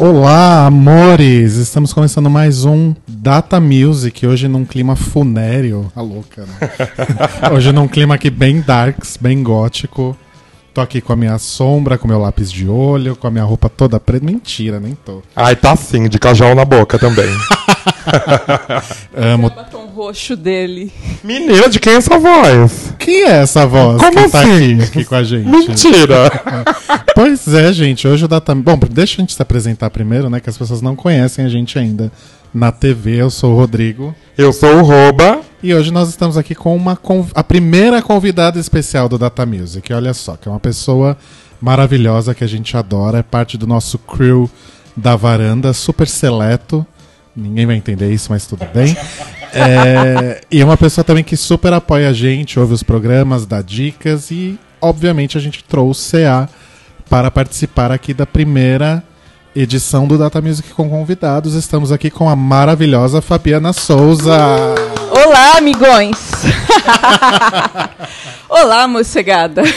Olá, amores! Estamos começando mais um Data Music, hoje num clima funéreo. A louca, né? hoje num clima aqui bem darks, bem gótico. Tô aqui com a minha sombra, com meu lápis de olho, com a minha roupa toda preta. Mentira, nem tô. Ai, tá sim, de cajal na boca também. Amo. Roxo dele. Menina, de quem é essa voz? Quem é essa voz Como que assim? tá aqui, aqui com a gente? Mentira! pois é, gente, hoje o Data... Bom, deixa a gente se apresentar primeiro, né, que as pessoas não conhecem a gente ainda na TV. Eu sou o Rodrigo. Eu sou o Roba. E hoje nós estamos aqui com uma a primeira convidada especial do Data Music. Olha só, que é uma pessoa maravilhosa que a gente adora, é parte do nosso crew da varanda, super seleto. Ninguém vai entender isso, mas tudo bem. É, e é uma pessoa também que super apoia a gente, ouve os programas, dá dicas e, obviamente, a gente trouxe CA para participar aqui da primeira edição do Data Music com convidados. Estamos aqui com a maravilhosa Fabiana Souza. Olá, amigões! Olá, mocegada!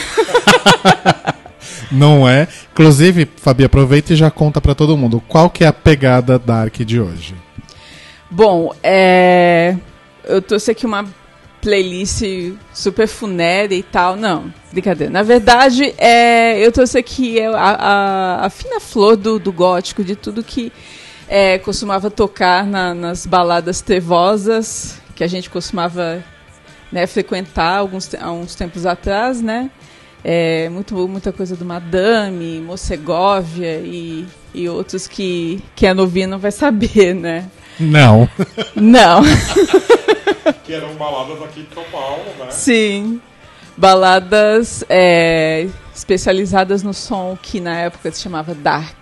Não é? Inclusive, Fabi, aproveita e já conta para todo mundo qual que é a pegada Dark de hoje. Bom, é... eu trouxe aqui uma playlist super funérea e tal. Não, brincadeira. Na verdade, é... eu trouxe aqui a, a, a fina flor do, do gótico, de tudo que é, costumava tocar na, nas baladas trevosas, que a gente costumava né, frequentar alguns, há uns tempos atrás, né? É, muito, muita coisa do Madame, Mocegóvia e, e outros que quem é novinho não vai saber, né? Não. Não. que eram baladas aqui de São Paulo, né? Sim. Baladas é, especializadas no som que na época se chamava Dark.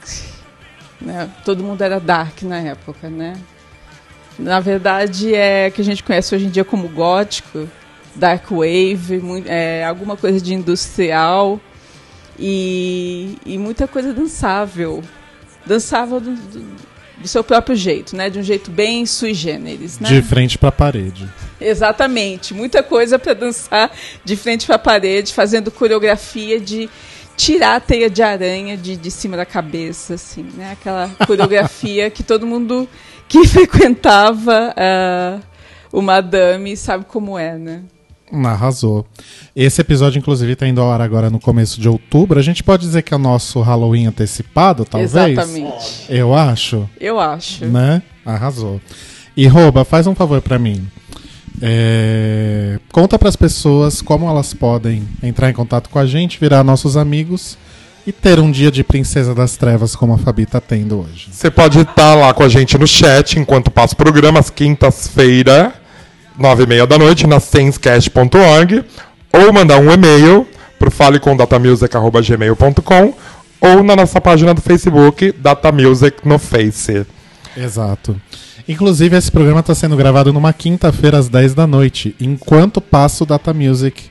Né? Todo mundo era Dark na época, né? Na verdade, é que a gente conhece hoje em dia como gótico, dark wave, muito, é, alguma coisa de industrial e, e muita coisa dançável. Dançável do, do, do, seu próprio jeito, né? De um jeito bem sui generis, né? De frente para a parede. Exatamente. Muita coisa para dançar de frente para a parede, fazendo coreografia de tirar a teia de aranha de, de cima da cabeça, assim, né? Aquela coreografia que todo mundo que frequentava uh, o Madame sabe como é, né? Arrasou. Esse episódio, inclusive, está indo ao ar agora no começo de outubro. A gente pode dizer que é o nosso Halloween antecipado, talvez? Exatamente. Eu acho. Eu acho. Né? Arrasou. E, Rouba, faz um favor para mim. É... Conta para as pessoas como elas podem entrar em contato com a gente, virar nossos amigos e ter um dia de Princesa das Trevas como a Fabi tá tendo hoje. Você pode estar lá com a gente no chat enquanto passa o programa, às quintas-feiras nove e meia da noite, na senscast.org, ou mandar um e-mail para falecomdatamusic.gmail.com ou na nossa página do Facebook, Data Music no Face. Exato. Inclusive, esse programa está sendo gravado numa quinta-feira às 10 da noite, enquanto passa o Data Music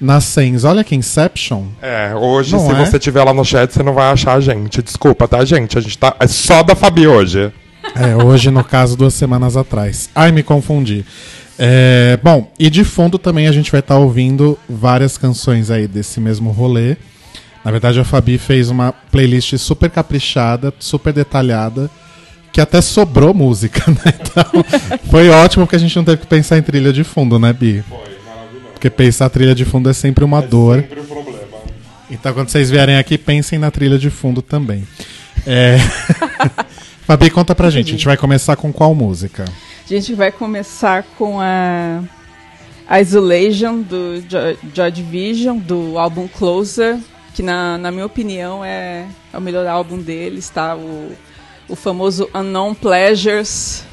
na Sens. Olha que Inception. É, hoje, não se é? você tiver lá no chat, você não vai achar a gente. Desculpa, tá, gente? A gente tá. É só da Fabi hoje. É, hoje, no caso, duas semanas atrás. Ai, me confundi. É, bom, e de fundo também a gente vai estar tá ouvindo várias canções aí desse mesmo rolê. Na verdade, a Fabi fez uma playlist super caprichada, super detalhada, que até sobrou música, né? Então, foi ótimo porque a gente não teve que pensar em trilha de fundo, né, Bi? Foi, maravilhoso. Porque pensar trilha de fundo é sempre uma é dor. sempre um problema. Então, quando vocês vierem aqui, pensem na trilha de fundo também. É... Fabi, conta pra gente. A gente vai começar com qual música? A gente vai começar com a Isolation do Joy Division, do álbum Closer, que na, na minha opinião é, é, o melhor álbum deles, tá? O, o famoso Unknown Pleasures,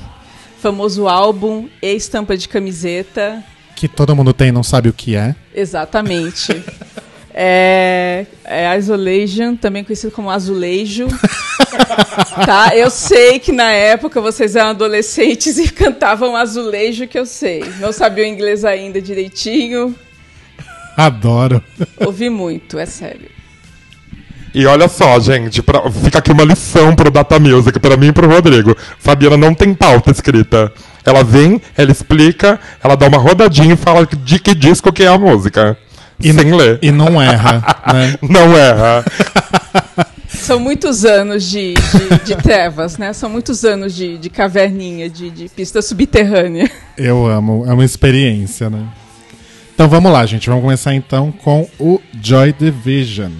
famoso álbum e estampa de camiseta. Que todo mundo tem e não sabe o que é. Exatamente. É, é Isolation, também conhecido como azulejo. tá? Eu sei que na época vocês eram adolescentes e cantavam azulejo, que eu sei. Não sabia o inglês ainda direitinho. Adoro. Ouvi muito, é sério. E olha só, gente, pra, fica aqui uma lição pro Data Music, pra mim e pro Rodrigo. Fabiana não tem pauta escrita. Ela vem, ela explica, ela dá uma rodadinha e fala de que disco que é a música. E, sem ler. E não erra, né? Não erra. São muitos anos de, de, de trevas, né? São muitos anos de, de caverninha, de, de pista subterrânea. Eu amo, é uma experiência, né? Então vamos lá, gente. Vamos começar então com o Joy Division.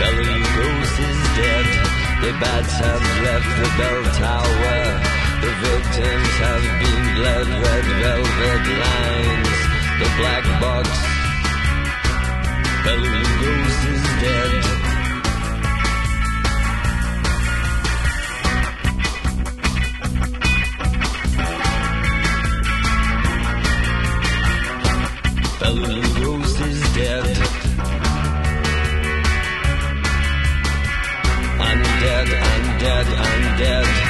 Belling Rose is dead. The bats have left the bell tower. The victims have been bled red velvet lines. The black box. Belling Rose is dead. I'm dead.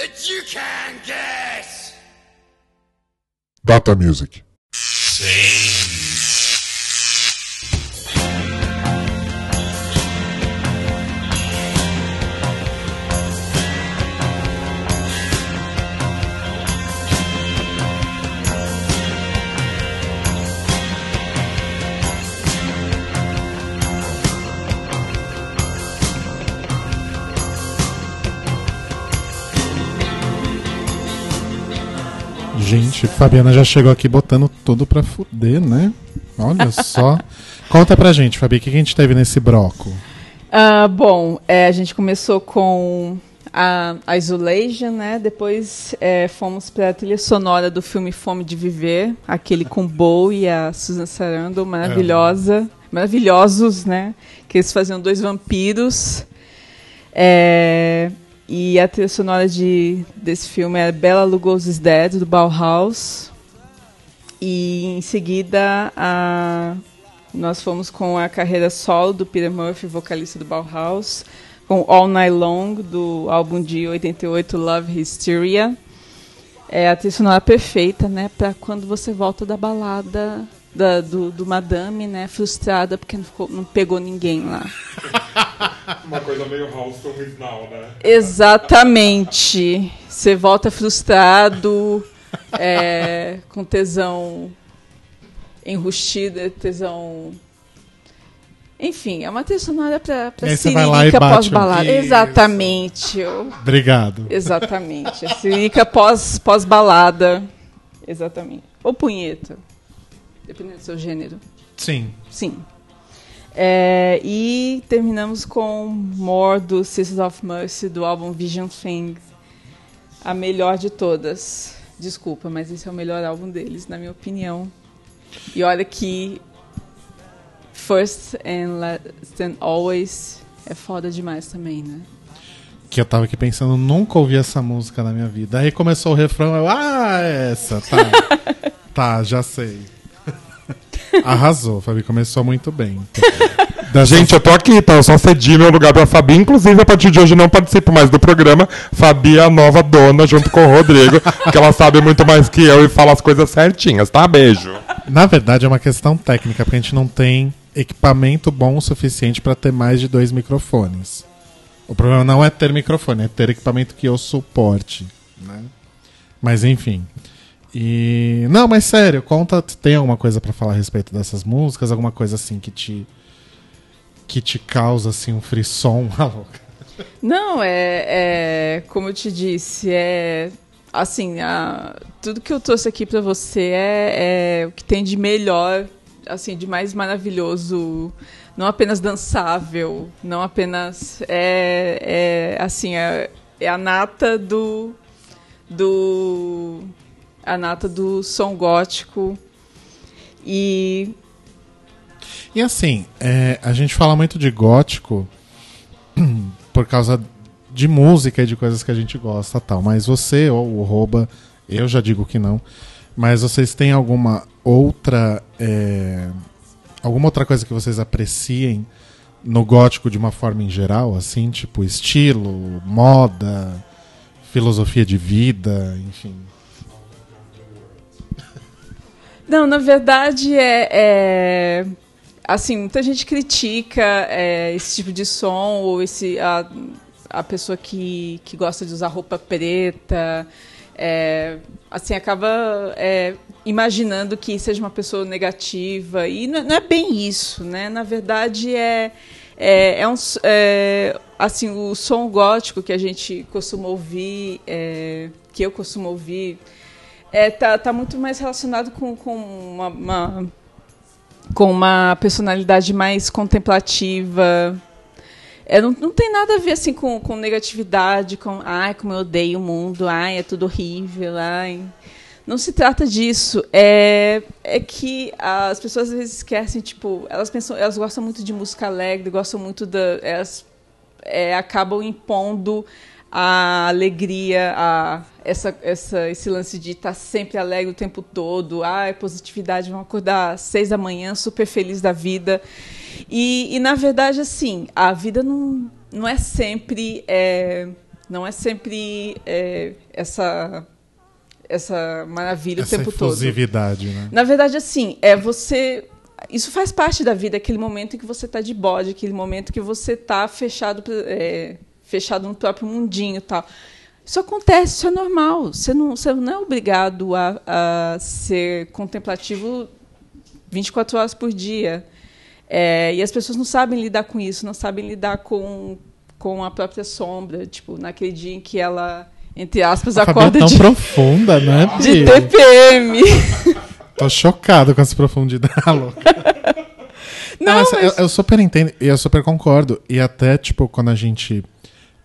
That you can guess. Data Music. Fabiana já chegou aqui botando tudo pra fuder, né? Olha só. Conta pra gente, Fabi, o que a gente teve nesse broco? Ah, bom, é, a gente começou com a, a Isolation, né? Depois é, fomos para a trilha sonora do filme Fome de Viver, aquele com Bo e a Susan Sarandon, maravilhosa, maravilhosos, né? Que eles faziam dois vampiros. É, e a trilha sonora de, desse filme é Bela Lugosi's Dead, do Bauhaus. E em seguida a, nós fomos com a carreira solo do Peter Murphy, vocalista do Bauhaus, com All Night Long, do álbum de 88, Love Hysteria. É a trilha sonora perfeita, né, para quando você volta da balada da- do, do Madame, né, frustrada porque não, ficou- não pegou ninguém lá. Uma coisa meio Halston is now, né? Exatamente. Você volta frustrado, é, com tesão enrustido, tesão. Enfim, é uma trilha sonora pra, pra bate o- pós-balada. Exatamente. eu- Obrigado. Exatamente. A pós- pós-balada. Exatamente. Ou punheta. Dependendo do seu gênero. Sim. Sim. É, e terminamos com More do Sisters of Mercy do álbum Vision Thing. A melhor de todas. Desculpa, mas esse é o melhor álbum deles, na minha opinião. E olha que First and Last and Always é foda demais também, né? Que eu tava aqui pensando, nunca ouvi essa música na minha vida. Aí começou o refrão, eu, ah, essa, tá. tá, já sei. Arrasou, Fabi, começou muito bem. Da Gente, eu tô aqui, tá? Eu só cedi meu lugar pra Fabi. Inclusive, a partir de hoje não participo mais do programa. Fabi é a nova dona, junto com o Rodrigo, que ela sabe muito mais que eu e fala as coisas certinhas, tá? Beijo. Na verdade, é uma questão técnica, porque a gente não tem equipamento bom o suficiente para ter mais de dois microfones. O problema não é ter microfone, é ter equipamento que eu suporte. Né? Mas enfim. E. Não, mas sério, conta. Tem alguma coisa para falar a respeito dessas músicas? Alguma coisa assim que te. que te causa assim um frisson? Não, é, é como eu te disse, é assim, a, tudo que eu trouxe aqui pra você é, é o que tem de melhor, assim, de mais maravilhoso, não apenas dançável, não apenas é, é assim, é, é a nata do do a nata do som gótico e E assim, é, a gente fala muito de gótico por causa de música e de coisas que a gente gosta tal. Mas você, ou o Roba, eu já digo que não. Mas vocês têm alguma outra. é, alguma outra coisa que vocês apreciem no gótico de uma forma em geral, assim, tipo estilo, moda, filosofia de vida, enfim. Não, na verdade é, é- assim, muita gente critica é, esse tipo de som ou esse a, a pessoa que, que gosta de usar roupa preta, é, assim acaba é, imaginando que seja uma pessoa negativa e não, é- não é bem isso, né? Na verdade é é, é um é, assim o som gótico que a gente costuma ouvir, que eu costumo ouvir é, tá, tá muito mais relacionado com, com uma, uma- com uma personalidade mais contemplativa. É, não, não tem nada a ver assim com, com negatividade, com ai, como eu odeio o mundo, ai, é tudo horrível, ai. Não se trata disso. É, é que as pessoas às vezes esquecem, tipo, elas pensam, elas gostam muito de música alegre, gostam muito da. Elas é, acabam impondo a alegria, a, essa, essa, esse lance de estar sempre alegre o tempo todo, ah, é positividade, vão acordar às seis da manhã, super feliz da vida. E, e na verdade, assim, a vida não, não é sempre é, Não é sempre é, essa essa maravilha Essa o tempo todo. né? Na verdade, assim, é você. Isso faz parte da vida, aquele momento em que você está de bode, aquele momento que você está fechado, é, fechado no próprio mundinho e tal. Isso acontece, isso é normal. Você não, você não é obrigado a, a ser contemplativo 24 horas por dia. É, e as pessoas não sabem lidar com isso, não sabem lidar com, com a própria sombra. Tipo, naquele dia em que ela, entre aspas, A Fabi é acorda tão de, profunda, né? de? TPM. Tô chocado com essa profundidade. louca. Não, mas- eu, eu super entendo e eu super concordo. E até, tipo, quando a gente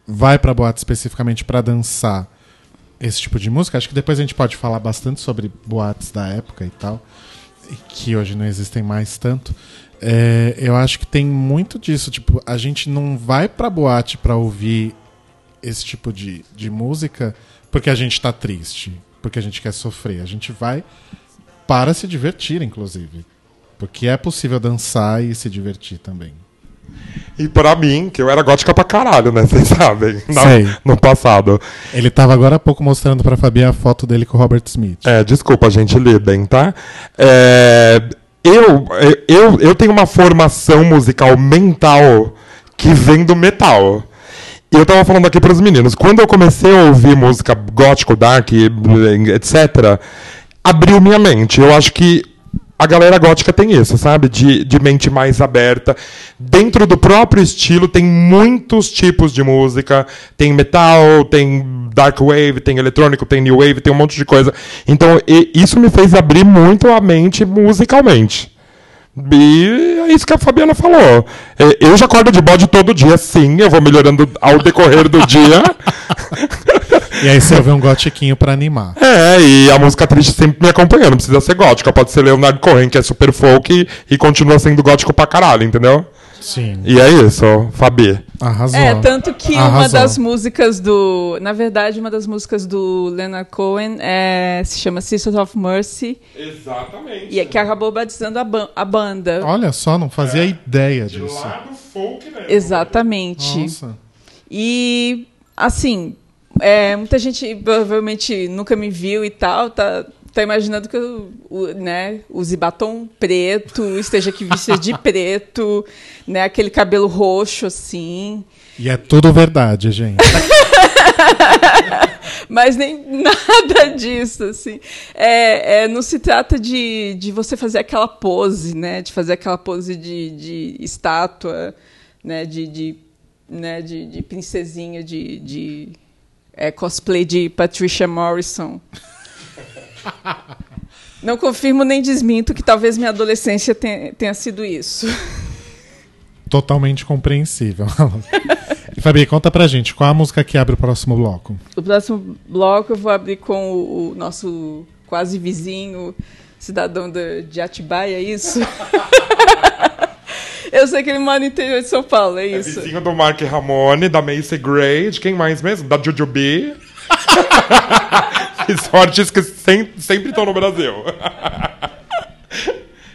vai pra boate especificamente pra dançar esse tipo de música, acho que depois a gente pode falar bastante sobre boates da época e tal, que hoje não existem mais tanto. É, eu acho que tem muito disso. Tipo, a gente não vai pra boate pra ouvir esse tipo de, de música porque a gente tá triste, porque a gente quer sofrer. A gente vai para se divertir, inclusive. Porque é possível dançar e se divertir também. E pra mim, que eu era gótica pra caralho, né? Vocês sabem. na-. No passado. Ele tava agora há pouco mostrando pra Fabi a foto dele com o Robert Smith. É, desculpa, gente, lidem, tá? É, eu, eu, eu tenho uma formação musical mental que vem do metal. E eu tava falando aqui pros meninos, quando eu comecei a ouvir música gótico, dark, etc., abriu minha mente. Eu acho que a galera gótica tem isso, sabe? De, de mente mais aberta. Dentro do próprio estilo tem muitos tipos de música. Tem metal, tem dark wave, tem eletrônico, tem new wave, tem um monte de coisa. Então e- isso me fez abrir muito a mente musicalmente. E é isso que a Fabiana falou. É, Eu já acordo de bode todo dia, sim. Eu vou melhorando ao decorrer do dia. E aí você ouve um gotiquinho pra animar. É, e a música triste sempre me acompanhando. Não precisa ser gótica. Pode ser Leonardo Cohen, que é super folk e, e continua sendo gótico pra caralho, entendeu? Sim. E é isso, Fabi. Arrasou. É, tanto que uma Arrasou. das músicas do. Na verdade, uma das músicas do Leonard Cohen é, se chama Sisters of Mercy, Exatamente. e é que acabou batizando a, ban- a banda. Olha só, não fazia ideia disso. folk mesmo. Exatamente. Nossa. E, assim, é, muita gente provavelmente nunca me viu e tal, tá, tá imaginando que eu né, use batom preto, esteja aqui vestida de preto, né, aquele cabelo roxo, assim. E é tudo verdade, gente. Mas nem nada disso, assim. É, é, não se trata de, de você fazer aquela pose, né? De fazer aquela pose de, de estátua, né? De, de, né? de, de princesinha, de, de é, cosplay de Patricia Morrison. Não confirmo nem desminto que talvez minha adolescência tenha, tenha sido isso. Totalmente compreensível. Fabi, conta pra gente, qual a música que abre o próximo bloco? O próximo bloco eu vou abrir com o, o nosso quase vizinho, cidadão de, de Atibaia, é isso? eu sei que ele mora no interior de São Paulo, é É isso? vizinho do Mark Ramone, da Macy Gray, de quem mais mesmo? Da Jujubee. e sortes que sem- sempre estão no Brasil.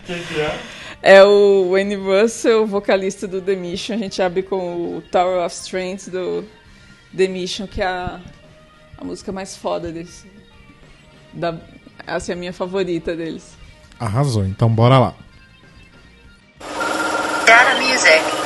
quem que é? É o Wayne Russell, vocalista do The Mission. A gente abre com o Tower of Strength do The Mission, que é a, a música mais foda deles. Da, essa é a minha favorita deles. Arrasou, então bora lá. Data music.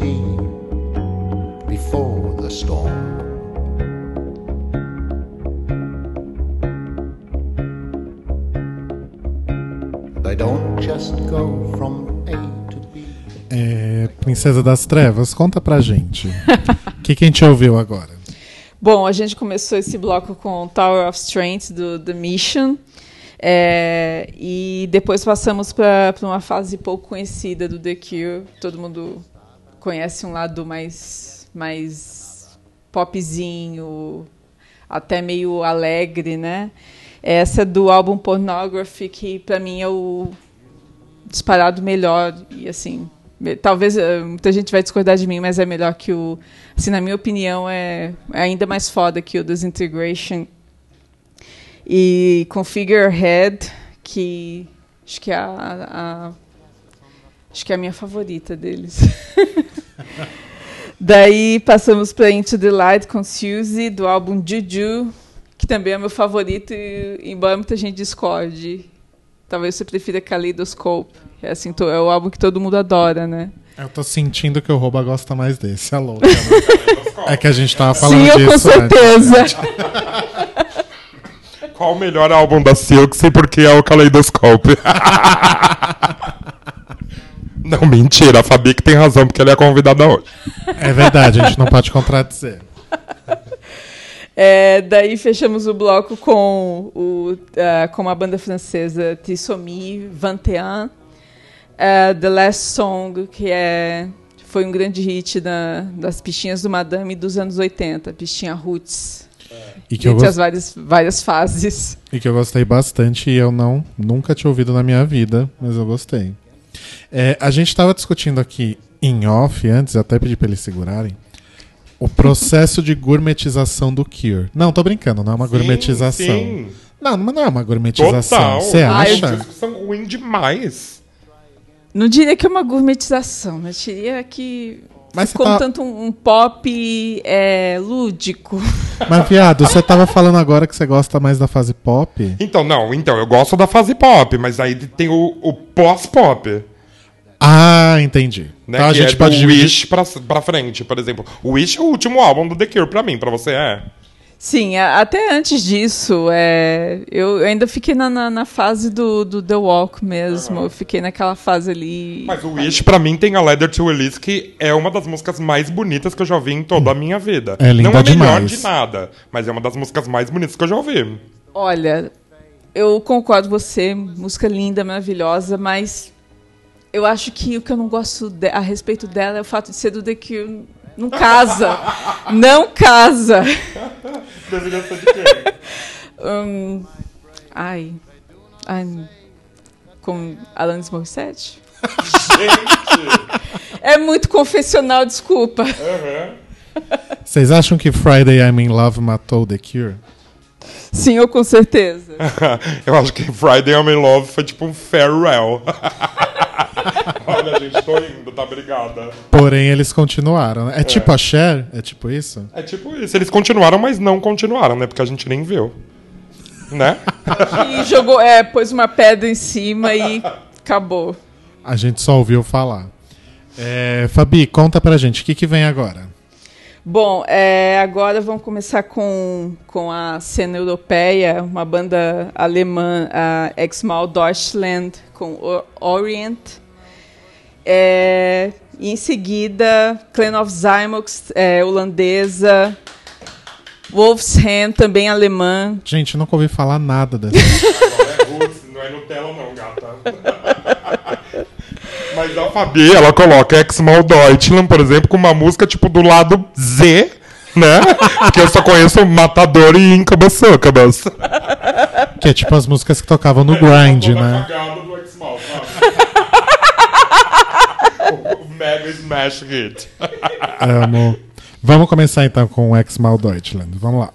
Sea before the storm. They don't just go from A to B. É, Princesa das Trevas, conta pra gente. O que, que a gente ouviu agora? Bom, a gente começou esse bloco com Tower of Strength do The Mission. é, e depois passamos para uma fase pouco conhecida do The Cure. Todo mundo conhece um lado mais, mais popzinho, até meio alegre, né? Essa do álbum Pornography, que para mim é o disparado melhor e assim talvez eh, muita gente vai discordar de mim mas é melhor que o assim na minha opinião é, é ainda mais foda que o Disintegration e com Figurehead que acho que é a, a- acho que é a minha favorita deles daí passamos para Into the Light com Suzy do álbum Juju que também é meu favorito e, embora muita gente discorde Talvez você prefira Kaleidoscope. É, assim, to- é o álbum que todo mundo adora, né? Eu tô sentindo que o Rouba gosta mais desse, a louca. né? É que a gente tava falando Sim, eu disso com antes. certeza. Qual o melhor álbum da Silk e por que é o Kaleidoscope? Não, mentira. A Fabi que tem razão, porque ela é a convidada hoje. É verdade, a gente não pode contradizer. É, daí fechamos o bloco com, o, ah, com a banda francesa Tissomi, 21. ah, The Last Song, que é, foi um grande hit da- das pistinhas do Madame dos anos 80, pistinha Roots. E que, Entre as várias, várias fases. e que eu gostei bastante e eu não nunca tinha ouvido na minha vida, mas eu gostei. É, a gente tava discutindo aqui em off antes, eu até pedi pra eles segurarem. O processo de gourmetização do Cure. Não, tô brincando, não é uma gourmetização. Sim, Não, mas não é uma gourmetização. Total. Você Ai, acha? Os discos são ruins demais. Não diria que é uma gourmetização, mas diria que Mas ficou tá- um tanto um, um pop é, lúdico. Mas, viado, você tava falando agora que você gosta mais da fase pop. Então, não. Então, eu gosto da fase pop, mas aí tem o, o pós-pop. Ah, entendi. Né, Então a que gente é pode do dividir. Wish pra, pra frente, por exemplo. O Wish é o último álbum do The Cure pra mim, pra você é. Sim, a- até antes disso, é, eu ainda fiquei na, na, na fase do, do The Walk mesmo. Eu fiquei naquela fase ali. Mas o Wish, pra mim, tem a Leather to Release, que é uma das músicas mais bonitas que eu já ouvi em toda a minha vida. É linda Não é melhor demais. de nada, mas é uma das músicas mais bonitas que eu já ouvi. Olha, eu concordo com você, música linda, maravilhosa, mas eu acho que o que eu não gosto de- a respeito dela é o fato de ser do The Cure. Não casa. não casa. Ser de quem? Hum, ai. Ai. Com Alanis Morissette? É muito confessional, desculpa. Vocês acham que Friday I'm in Love matou The Cure? Sim, eu com certeza. eu acho que Friday I'm in Love foi tipo um farewell. Olha, gente, tô indo, tá? Obrigada. Porém, eles continuaram. né? É, tipo a Cher? É tipo isso? É tipo isso. Eles continuaram, mas não continuaram, né? Porque a gente nem viu. Né? E jogou, é, pôs uma pedra em cima e acabou. A gente só ouviu falar. É, Fabi, conta pra gente, o que, que vem agora? Bom, é, agora vamos começar com, com a cena europeia, uma banda alemã, a Exmal Deutschland, com o Orient. É, e em seguida, Clan of Zymox, é, holandesa. Wolfshand, também alemã. Gente, eu nunca ouvi falar nada dessa. Agora é não é Nutella não, gata. Mas a Fabi, ela coloca Exmal Deutschland, por exemplo, com uma música tipo do lado Z, né? Porque eu só conheço Matador e Incubus Succubus. que é tipo as músicas que tocavam no Grind, né? do Exmal, o Mega Smash Hit. Amo. Vamos começar então com o X-Mal Deutschland. Vamos lá.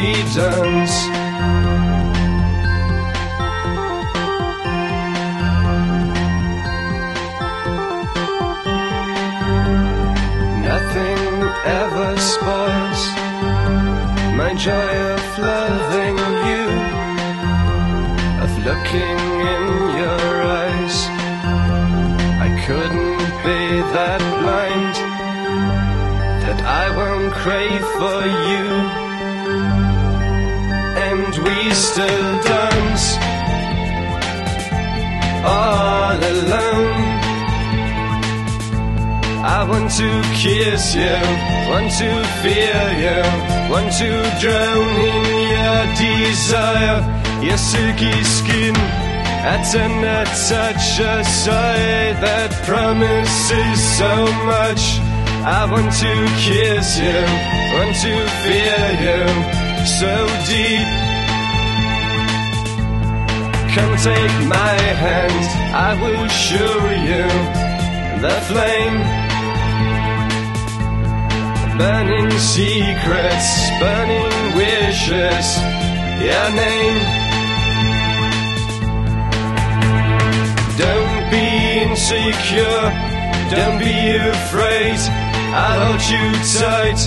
Dance. Nothing ever spoils my joy of loving you, of looking in your eyes. I couldn't be that blind that I won't crave for you. We still dance all alone. I want to kiss you, want to feel you, want to drown in your desire, your silky skin, a tender touch, a sigh that promises so much. I want to kiss you, want to feel you, so deep. Come take my hand, I will show you the flame burning secrets, burning wishes, your name. Don't be insecure, don't be afraid. I'll hold you tight.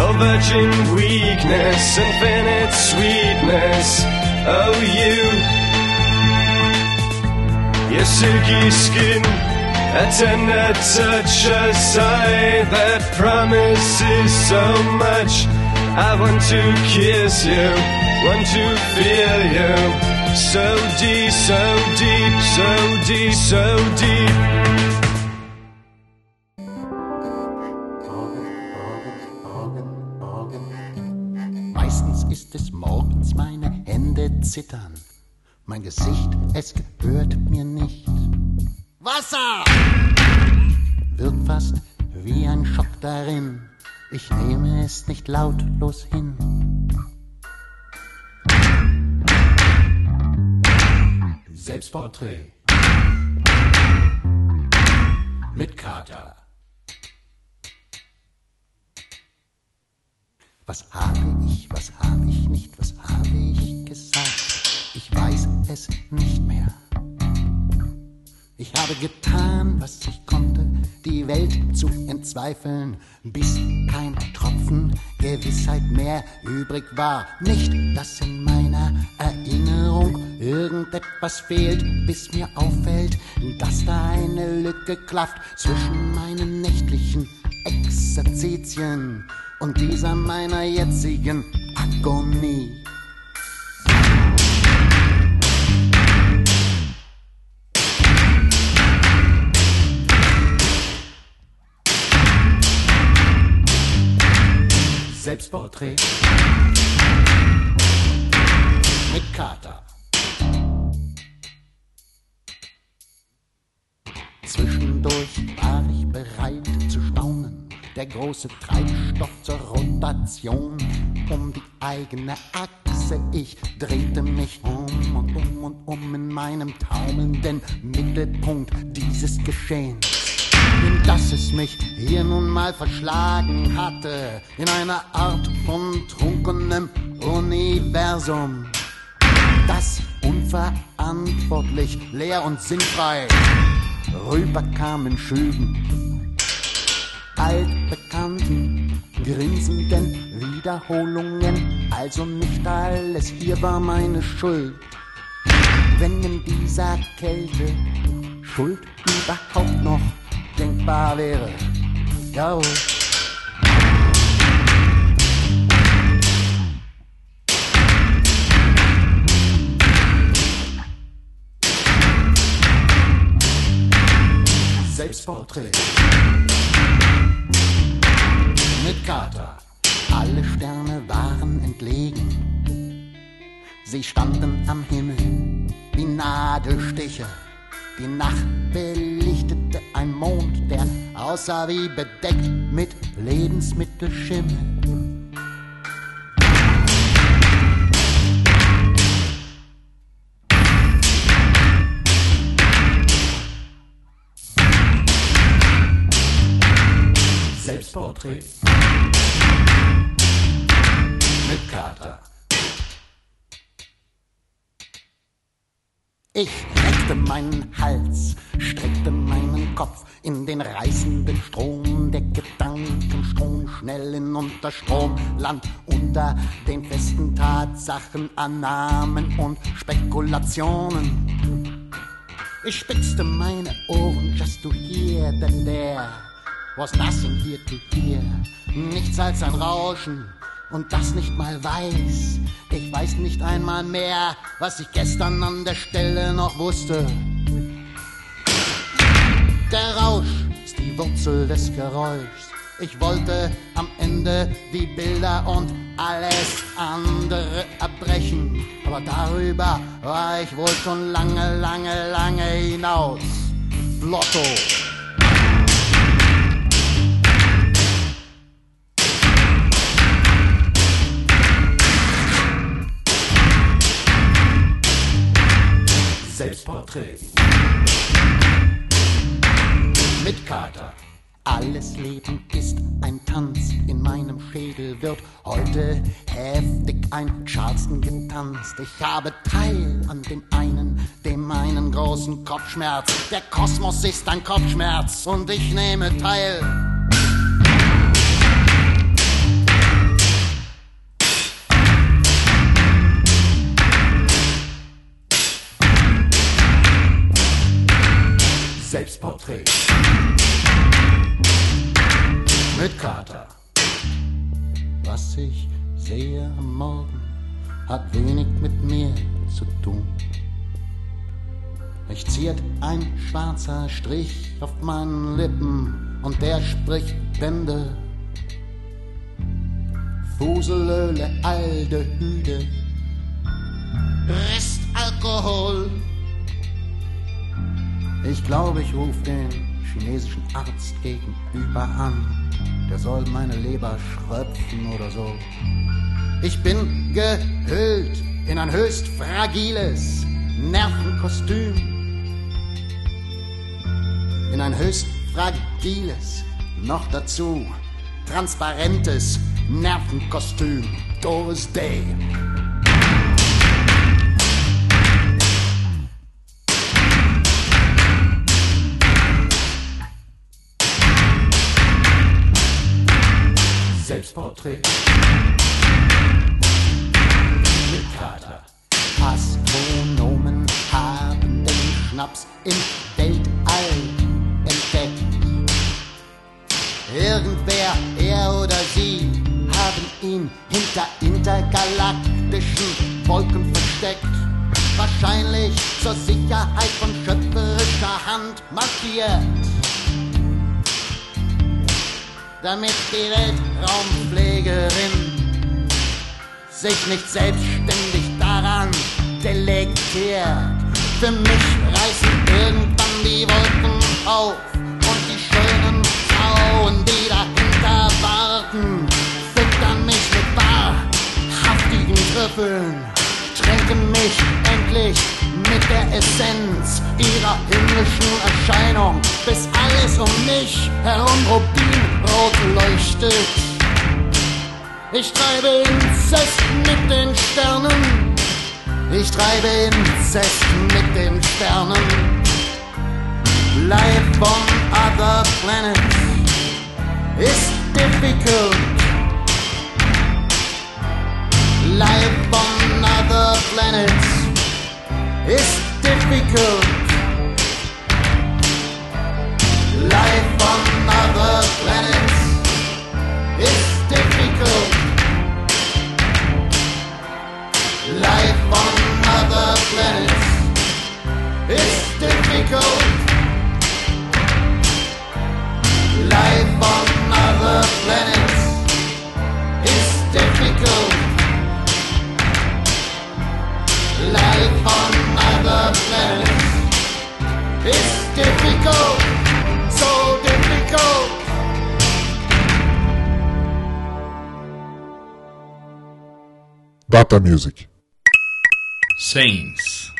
Oh, virgin weakness, infinite sweetness. Oh, you, silky skin. A tender touch, a sigh that promises so much. I want to kiss you, want to feel you. So deep, so deep, so deep, so deep. Meistens ist es morgens, meine Hände zittern. Mein Gesicht, es gehört mir nicht. Wasser! Wirkt fast wie ein Schock darin. Ich nehme es nicht lautlos hin. Selbstporträt. Mit Kater. Was habe ich, was habe ich nicht, was habe ich gesagt? Ich weiß es nicht mehr. Ich habe getan, was ich konnte, die Welt zu entzweifeln, bis kein Tropfen Gewissheit mehr übrig war. Nicht, dass in meiner Erinnerung irgendetwas fehlt, bis mir auffällt, dass da eine Lücke klafft zwischen meinen nächtlichen Exerzitien und dieser meiner jetzigen Agonie. Selbstporträt. Mit Kater. Zwischendurch war ich bereit zu staunen. Der große Treibstoff zur Rotation um die eigene Achse. Ich drehte mich um und um und um in meinem taumelnden Mittelpunkt dieses Geschehens. In das es mich hier nun mal verschlagen hatte, in einer Art von trunkenem Universum. Das unverantwortlich, leer und sinnfrei rüber kamen Schüben. Altbekannten, grinsenden Wiederholungen, also nicht alles hier war meine Schuld. Wenn in dieser Kälte Schuld überhaupt noch denkbar wäre. Jawohl. Selbstporträt. Mit Kater. Alle Sterne waren entlegen. Sie standen am Himmel wie Nadelstiche. Die Nacht belichtete ein Mond, der aussah wie bedeckt mit Lebensmittelschimmel. Selbstporträt. Mit Kater. Ich reckte meinen Hals, streckte meinen Kopf in den reißenden Strom der Gedankenstrom, schnell in Unterstrom, unter den festen Tatsachen, Annahmen und Spekulationen. Ich spitzte meine Ohren just to hear that there was nothing here to hear. Nichts als ein Rauschen und das nicht mal weiß. Ich weiß nicht einmal mehr, was ich gestern an der Stelle noch wusste. Der Rausch ist die Wurzel des Geräuschs. Ich wollte am Ende die Bilder und alles andere erbrechen. Aber darüber war ich wohl schon lange, lange, lange hinaus. Lotto. Selbstporträt. Mit Kater. Alles Leben ist ein Tanz, in meinem Schädel wird heute heftig ein Charleston getanzt. Ich habe Teil an dem einen, dem einen großen Kopfschmerz. Der Kosmos ist ein Kopfschmerz und ich nehme teil. Selbstporträt. Mit Kater. Was ich sehe am Morgen hat wenig mit mir zu tun. Mich ziert ein schwarzer Strich auf meinen Lippen und der spricht Bände. Fuselöle, Aldehyde, Restalkohol. Ich glaube, ich rufe den chinesischen Arzt gegenüber an. Der soll meine Leber schröpfen oder so. Ich bin gehüllt in ein höchst fragiles Nervenkostüm. In ein höchst fragiles, noch dazu transparentes Nervenkostüm. Doris Day. Selbstporträt. Mit Kater. Astronomen haben den Schnaps im Weltall entdeckt. Irgendwer, er oder sie, haben ihn hinter intergalaktischen Wolken versteckt. Wahrscheinlich zur Sicherheit von schöpferischer Hand markiert damit die Weltraumpflegerin sich nicht selbstständig daran delektiert. Für mich reißen irgendwann die Wolken auf und die schönen Frauen, die dahinter warten, füttern mich mit wahrhaftigen Trüffeln, tränken mich endlich mit der Essenz ihrer himmlischen Erscheinung, bis alles um mich herum rubinrot leuchtet. Ich treibe Inzest mit den Sternen, Ich treibe Inzest mit den Sternen. Life on other planets is difficult. Life on other planets is difficult. Life on other planets is difficult. Life on other planets is difficult. Life on other planets difficult. So difficult. Data Music. Saints.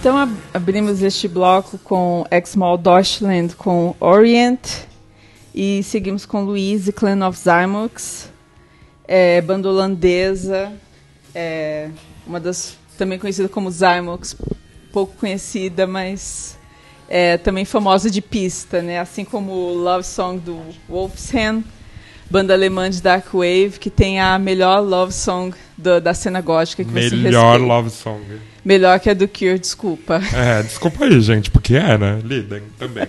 Então ab- abrimos este bloco com Exmol Deutschland com Orient e seguimos com Louise Clan of Zymox, é, banda holandesa, é, uma das também conhecida como Zymox, pouco conhecida, mas é, também famosa de pista, né? Assim como o Love Song do Wolfshan, banda alemã de Dark Wave, que tem a melhor love song do- da cena gótica que você Melhor love song. Melhor que a do Cure, desculpa. É, desculpa aí, gente, porque é, né? Lidem também.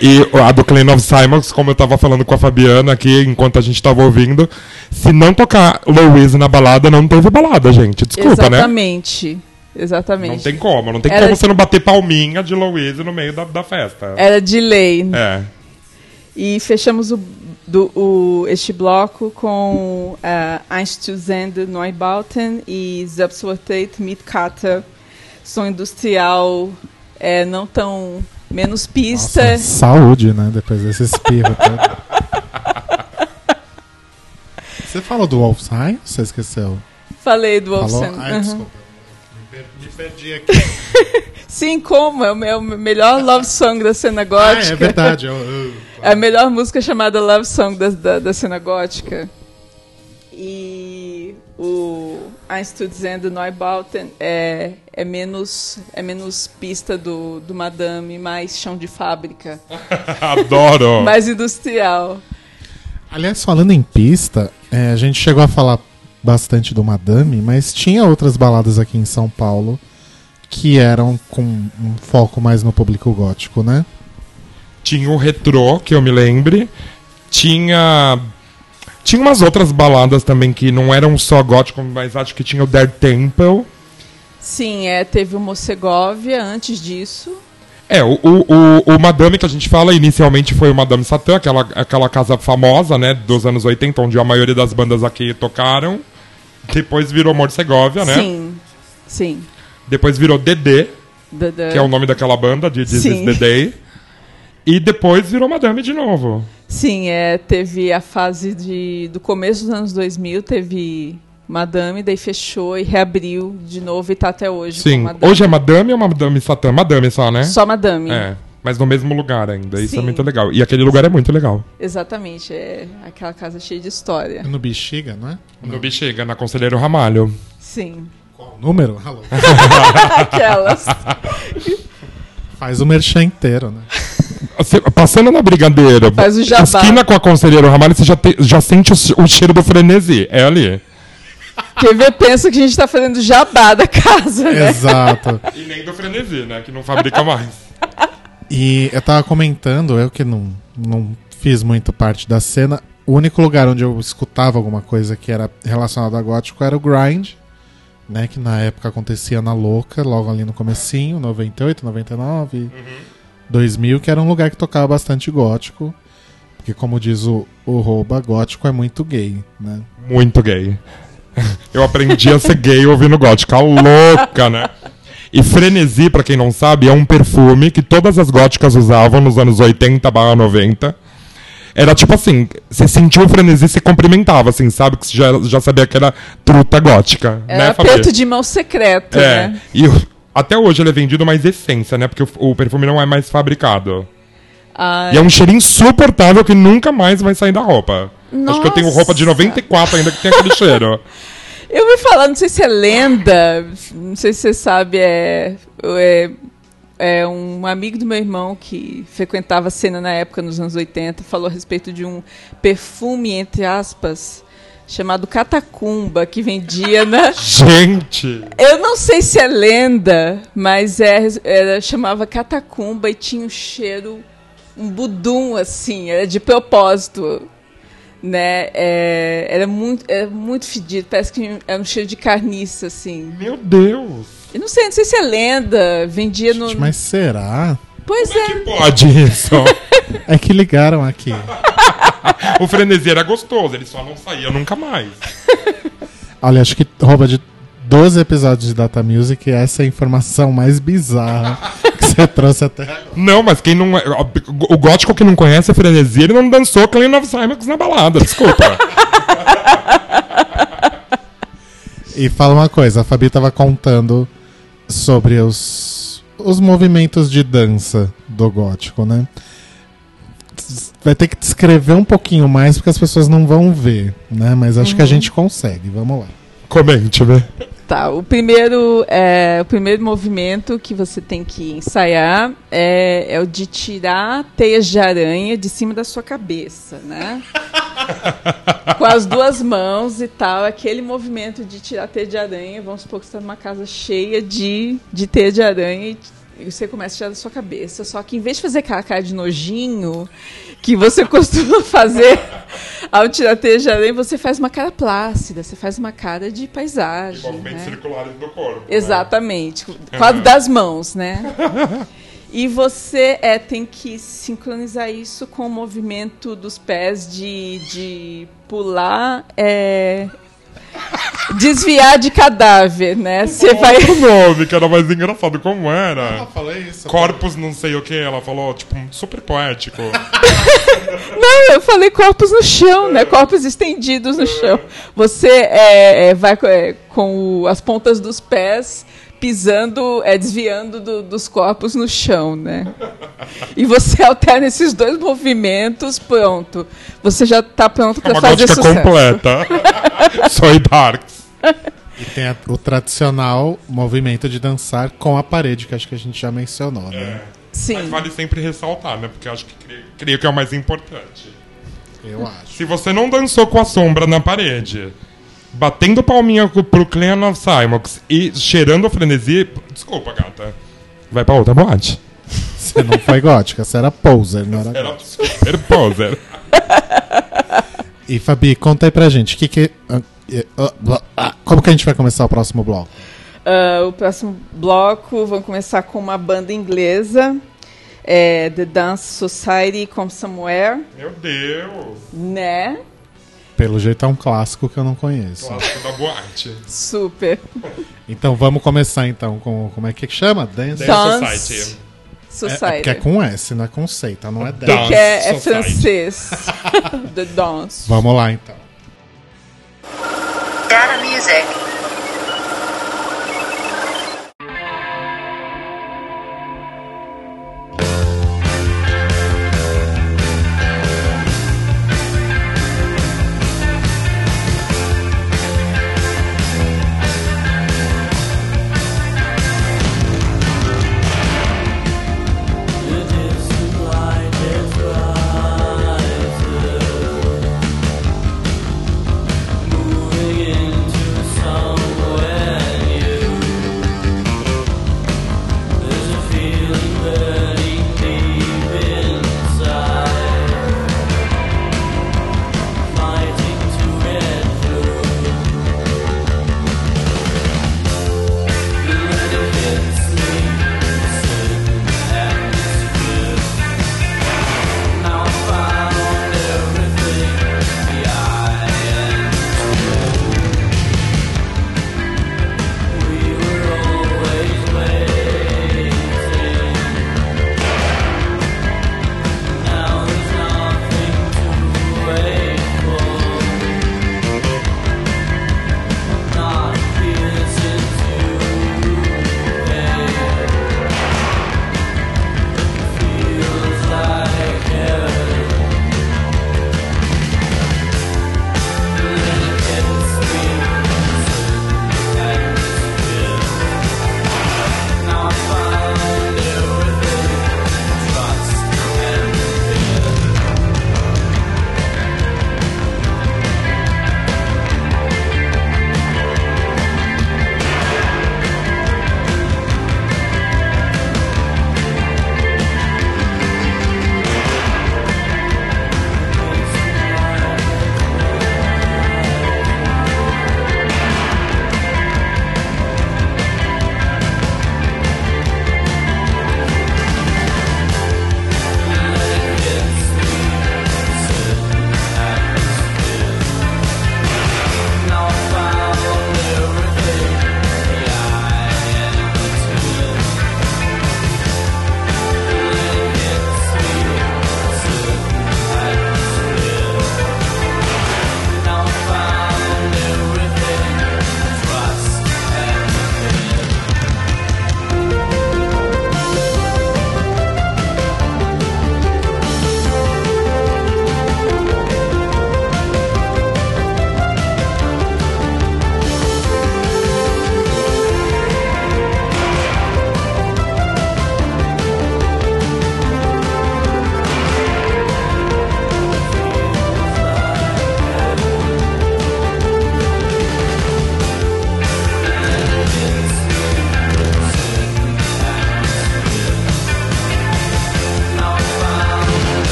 E a do Clan of Simons, como eu tava falando com a Fabiana aqui, enquanto a gente tava ouvindo, se não tocar Louise na balada, não teve balada, gente. Desculpa, né? Exatamente. Exatamente. Não tem como. Não tem Era- como você não bater palminha de Louise no meio da, da festa. Era de lei. É. E fechamos o, do, o- este bloco com uh, Einstürzende Neubauten e Selbstvertät mit Kata, som industrial é, não tão menos pista. Nossa, saúde, né? Depois desse espirro. Você falou do Wolfsheim? Você esqueceu? Falei do? Wolfson. Ai, Uhum. desculpa. Me per- Me perdi aqui. Sim, como? É o meu melhor love song da cena ah, gótica. é verdade. eu- eu- É a melhor música chamada Love Song da, da, da cena gótica. E o Einstürzende Neubauten é, é, menos, é menos pista do, do Madame, mais chão de fábrica, Adoro. mais industrial. Aliás, falando em pista, é, a gente chegou a falar bastante do Madame, mas tinha outras baladas aqui em São Paulo que eram com um foco mais no público gótico, né? Tinha o retrô, que eu me lembre. Tinha. Tinha umas outras baladas também que não eram só gótico, mas acho que tinha o Der Temple. Sim, é, teve o Mocegovia antes disso. É, o, o, o, Madame que a gente fala inicialmente foi o Madame Satã, aquela, aquela casa famosa, né, dos anos 80, onde a maioria das bandas aqui tocaram. Depois virou Morsegovia, né? Sim, sim. Depois virou DD, Da- da- que é o nome daquela banda, de This Sim. is the Day. E depois virou Madame de novo. Sim, é, teve a fase de, do começo dos anos 2000, teve Madame, daí fechou e reabriu de novo e tá até hoje. Sim. Hoje é Madame ou Madame Satã? Madame só, né? Só Madame. É. Mas no mesmo lugar ainda. Isso é Sim. muito legal. E aquele lugar é muito legal. Exatamente, é aquela casa cheia de história. No Bexiga, não é? No Bexiga, na Conselheiro Ramalho. Sim. Qual o número? Alô. Aquelas. Faz o merchan inteiro, né? Passando na Brigadeiro, Faz o jabá. esquina com a Conselheiro Ramalho, você já, te- já sente o, o cheiro do frenesi. É ali. Quem vê pensa que a gente tá fazendo jabá da casa, né? Exato. E nem do frenesi, né? Que não fabrica mais. E eu tava comentando, eu que não, não fiz muito parte da cena, o único lugar onde eu escutava alguma coisa que era relacionada a gótico era o Grind, né? Que na época acontecia na Louca, logo ali no comecinho, 98, 99, 2000, que era um lugar que tocava bastante gótico. Porque, como diz o, o Rouba, gótico é muito gay, né? Muito gay. Eu aprendi a ser gay ouvindo gótica. Louca, né? E frenesi, pra quem não sabe, é um perfume que todas as góticas usavam nos anos 80 barra 90. Era tipo assim, você sentiu o frenesi, você cumprimentava, assim, sabe? Que você já, já sabia que era truta gótica. Era né, Fabi? aperto de mão secreto, É. né? E o- até hoje ele é vendido mais essência, né? Porque o, o perfume não é mais fabricado. Ah, E é um cheiro insuportável que nunca mais vai sair da roupa. Acho que eu tenho roupa de Nossa. 94 ainda que tem aquele cheiro. Eu ouvi falar, não sei se é lenda, não sei se você sabe, é, é, é um amigo do meu irmão que frequentava a cena na época, nos anos 80, falou a respeito de um perfume, entre aspas, chamado Catacumba, que vendia na... Gente! Eu não sei se é lenda, mas é, era, chamava Catacumba e tinha um cheiro, um budum, assim, era de propósito. Né? É, era, muito, era muito fedido, parece que era um cheiro de carniça, assim. Meu Deus! Eu não sei, não sei se é lenda, vendia no. Gente, mas será? Pois é. Pode isso. É que ligaram aqui. o frenesi era gostoso, ele só não saía nunca mais. Olha, acho que rouba de 12 episódios de Data Music, essa é a informação mais bizarra que você trouxe até agora. Não, mas quem não. é- O gótico que não conhece a frenesi, ele não dançou Clean of Cymax na balada, desculpa. E fala uma coisa, a Fabi tava contando sobre os, os movimentos de dança do gótico, né? Vai ter que descrever um pouquinho mais porque as pessoas não vão ver, né? Mas acho que a gente consegue, vamos lá. Comente, né? Tá, o primeiro, é, o primeiro movimento que você tem que ensaiar é, é o de tirar teias de aranha de cima da sua cabeça, né? Com as duas mãos e tal, aquele movimento de tirar teia de aranha, vamos supor que você está numa casa cheia de, de teia de aranha e você começa a tirar da sua cabeça. Só que em vez de fazer aquela cara de nojinho que você costuma fazer ao de aranha, você faz uma cara plácida, você faz uma cara de paisagem. Movimentos né? circulares do corpo. né? Exatamente, quadro das mãos, né? E você é, tem que sincronizar isso com o movimento dos pés de, de pular, é, desviar de cadáver, né? Você vai. O nome, que era mais engraçado, como era? falei isso. Corpus não sei o que, ela falou, tipo, super poético. Não, eu falei corpos no chão, né? Corpos estendidos no chão. Você é, é, vai é, com o- as pontas dos pés pisando, é, desviando do- dos corpos no chão, né? E você alterna esses dois movimentos, pronto. Você já tá pronto É para uma fazer sucesso. completa. Soy Darks. E tem a- o tradicional movimento de dançar com a parede, que acho que a gente já mencionou, né? Sim. Mas vale sempre ressaltar, né? Porque eu acho que creio, creio que é o mais importante. Eu acho. Se você não dançou com a sombra na parede, batendo palminha pro Clean of Cymox e cheirando a frenesi, desculpa, gata. Vai pra outra boate. Você não foi gótica, você era poser, não era Era gótica. super poser. E Fabi, conta aí pra gente, que que... ah, eh, ah, ah, como que a gente vai começar o próximo bloco? Ah, o próximo bloco, vamos começar com uma banda inglesa, é, The Dance Society Come Somewhere, Meu Deus. né? Pelo jeito é um clássico que eu não conheço. Clássico da boate. Super. Então vamos começar então com... Como é que chama? Dance? Dance Dance Society. É, Society. é porque é com S, não é com C, tá? Não é Dance. dance. que é, é Society. francês. The Dance. Vamos lá então. Data music.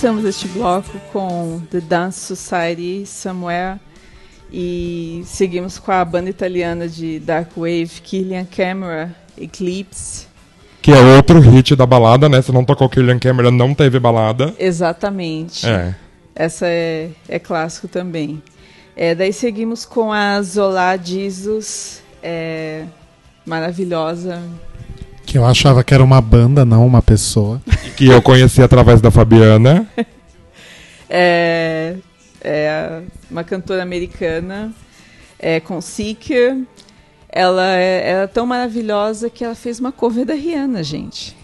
Começamos este bloco com The Dance Society Somewhere e seguimos com a banda italiana de Dark Wave, Killian Camera, Eclipse. Que é outro hit da balada, né? Se não tocou Killian Cameron, não teve balada. Exatamente. É. Essa é, é clássico também. É, daí seguimos com a Zola Jesus, é, maravilhosa. Que eu achava que era uma banda, não uma pessoa. Que eu conheci através da Fabiana. É, é uma cantora americana é, com Seeker. Ela é, ela é tão maravilhosa que ela fez uma cover da Rihanna, gente.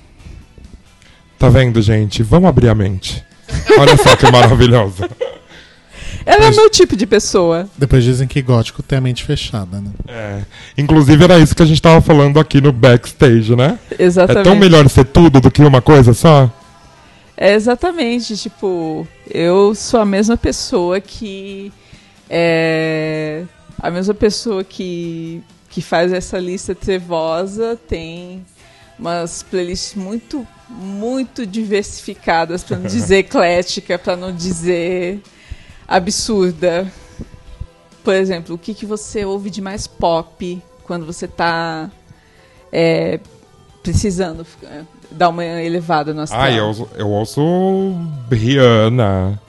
Tá vendo, gente? Vamos abrir a mente. Olha só que maravilhosa. Ela é meu tipo de pessoa. Depois dizem que gótico tem a mente fechada, né? É. Inclusive era isso que a gente tava falando aqui no backstage, né? Exatamente. É tão melhor ser tudo do que uma coisa só? É exatamente, tipo, eu sou a mesma pessoa que é a mesma pessoa que que faz essa lista trevosa, tem umas playlists muito muito diversificadas, para não dizer eclética, para não dizer absurda. Por exemplo, o que, que você ouve de mais pop quando você tá é, precisando é, dar uma elevada no astral? Ah, eu, ouço- eu ouço Rihanna,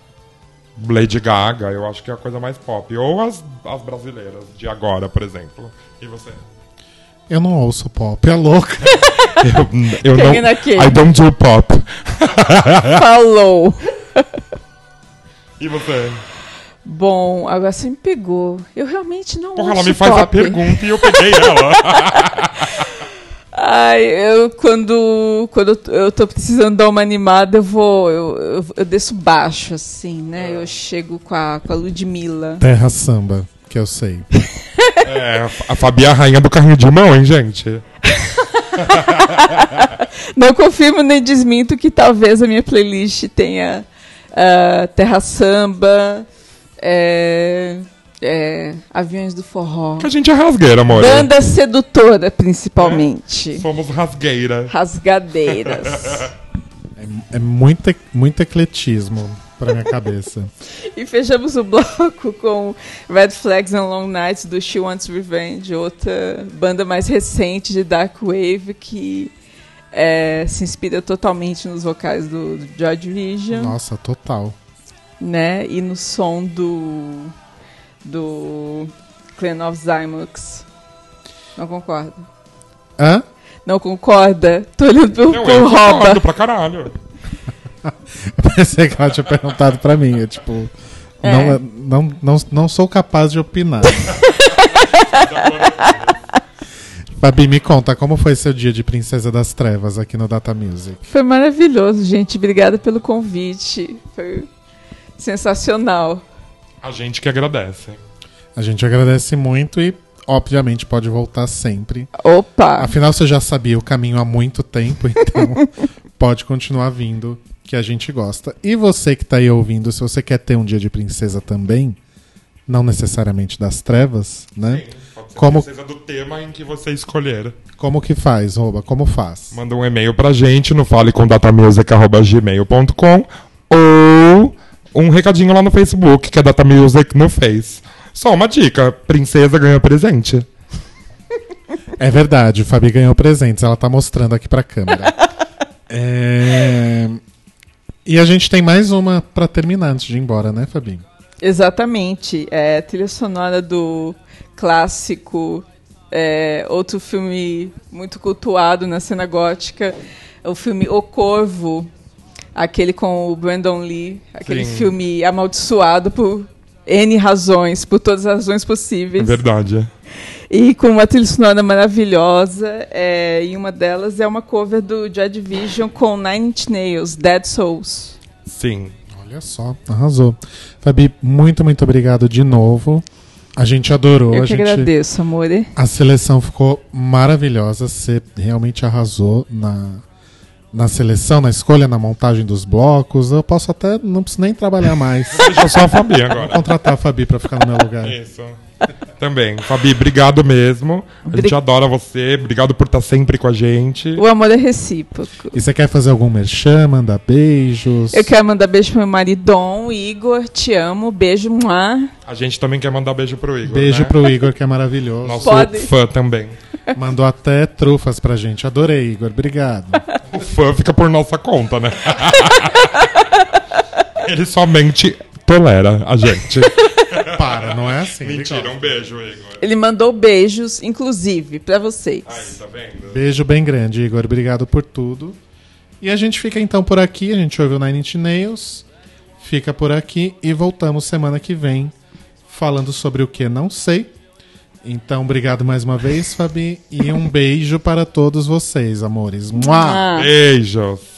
Lady Gaga, eu acho que é a coisa mais pop. Ou as, as brasileiras de agora, por exemplo. E você? Eu não ouço pop, é louca. Eu, eu não. Naquele? I don't do pop. Falou! E você? Bom, agora você me pegou. Eu realmente não Porra, ela me faz a pop. pergunta e eu peguei ela. Ai, eu quando, quando eu tô precisando dar uma animada, eu vou. Eu, eu, eu desço baixo, assim, né? Eu chego com a, com a Ludmilla. Terra samba, que eu sei. É, a Fabi é a rainha do carrinho de mão, hein, gente? Não confirmo nem desminto que talvez a minha playlist tenha ah, Terra Samba, é, é, Aviões do Forró. Que a gente é rasgueira, amor. Banda sedutora, principalmente. Somos rasgueira. Rasgadeiras. É muito, e- muito ecletismo pra minha cabeça. E fechamos o bloco com Red Flags and Long Nights do She Wants Revenge, outra banda mais recente de Dark Wave que é, se inspira totalmente nos vocais do, do Joy Division, Nossa, total. né? E no som do do Clan of Zymox. Não concorda? Hã? Não concorda? Tô olhando pro, Não, pro eu Roba. concordo pra caralho. Eu pensei que ela tinha perguntado pra mim. Eu, tipo, É. não, não, não, não sou capaz de opinar. Fabi, me conta, como foi seu dia de Princesa das Trevas aqui no Data Music? Foi maravilhoso, gente. Obrigada pelo convite. Foi sensacional. A gente que agradece. A gente agradece muito e, obviamente, pode voltar sempre. Opa! Afinal, você já sabia o caminho há muito tempo, então pode continuar vindo, que a gente gosta. E você que tá aí ouvindo, se você quer ter um dia de princesa também, não necessariamente das trevas, né? Ser Como- princesa do tema em que você escolher. Como que faz, Rouba? Como faz? Manda um e-mail pra gente no faleconDatamusic.gmail.com ou um recadinho lá no Facebook, que é Data Music no Face. Só uma dica, princesa ganha presente. É verdade, o Fabi ganhou presentes, ela tá mostrando aqui pra câmera. É, E a gente tem mais uma pra terminar antes de ir embora, né, Fabi? Exatamente. É a trilha sonora do clássico, é, outro filme muito cultuado na cena gótica, é o filme O Corvo, aquele com o Brandon Lee, aquele Sim. filme amaldiçoado por N razões, por todas as razões É possíveis. verdade. E com uma trilha sonora maravilhosa, é, e uma delas é uma cover do Joy Division com Nine Inch Nails, Dead Souls. Sim. Olha só, arrasou. Fabi, muito, muito obrigado de novo. A gente adorou. Eu a que gente... agradeço, amor. A seleção ficou maravilhosa. Você realmente arrasou na, na seleção, na escolha, na montagem dos blocos. Eu posso até, não preciso nem trabalhar mais. Deixa só a Fabi Vou agora. contratar a Fabi pra ficar no meu lugar. Isso. Também. Fabi, obrigado mesmo. A gente adora você. Obrigado por estar sempre com a gente. O amor é recíproco. E você quer fazer algum merchan, mandar beijos? Eu quero mandar beijo pro meu maridão, Igor. Te amo. Beijo. Mua. A gente também quer mandar beijo pro Igor. Beijo né? pro Igor, que é maravilhoso. Nosso Pode. fã também. Mandou até trufas pra gente. Adorei, Igor. Obrigado. O fã fica por nossa conta, né? Ele somente tolera a gente. Para, não é assim. Mentira, um beijo, Igor. Ele mandou beijos, inclusive, pra vocês. Aí, tá vendo? Beijo bem grande, Igor. Obrigado por tudo. E a gente fica então por aqui. A gente ouve o Nine Inch Nails. Fica por aqui e voltamos semana que vem falando sobre o que não sei. Então, obrigado mais uma vez, Fabi. E um beijo para todos vocês, amores. Mua! Ah. Beijos.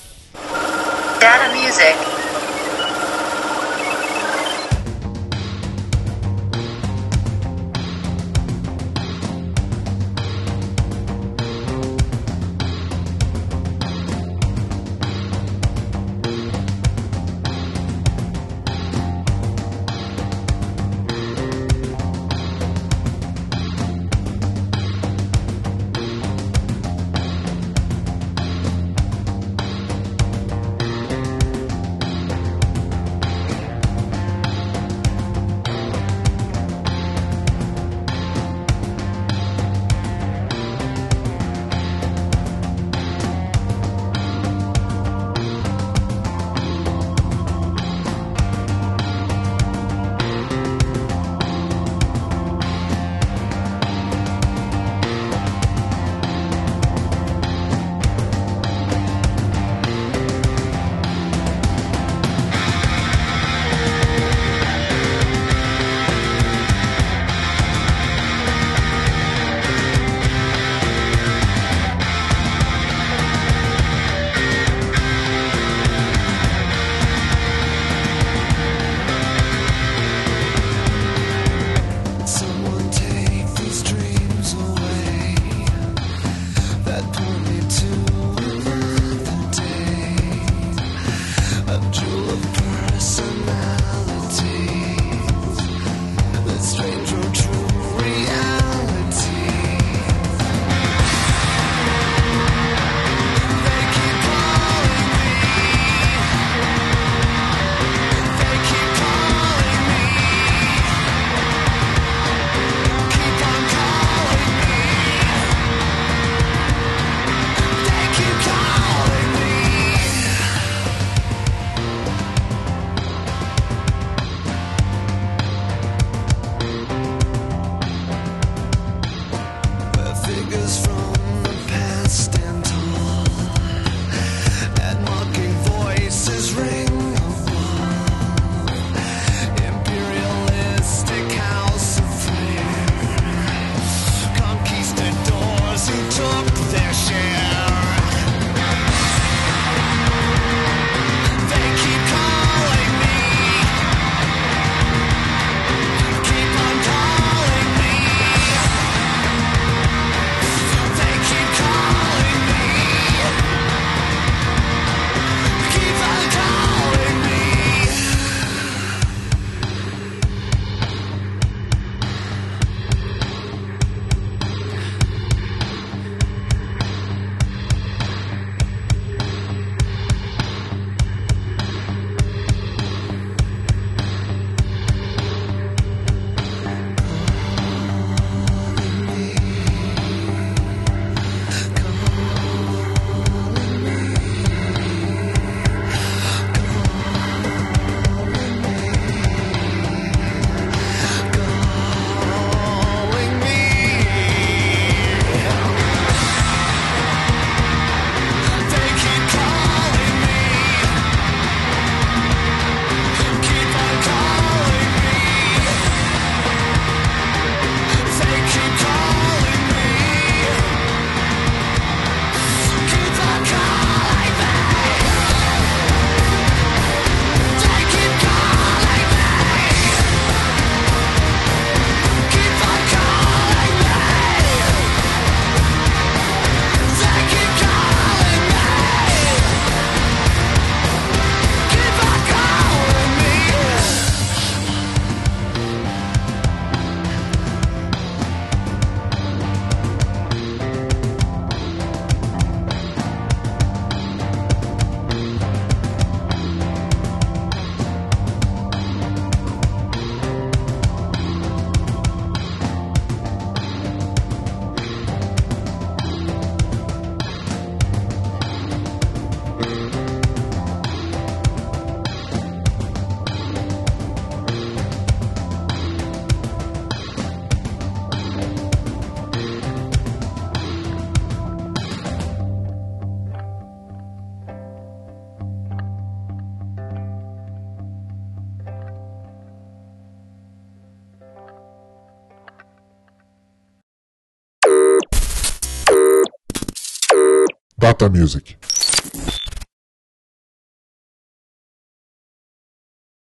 Data Music.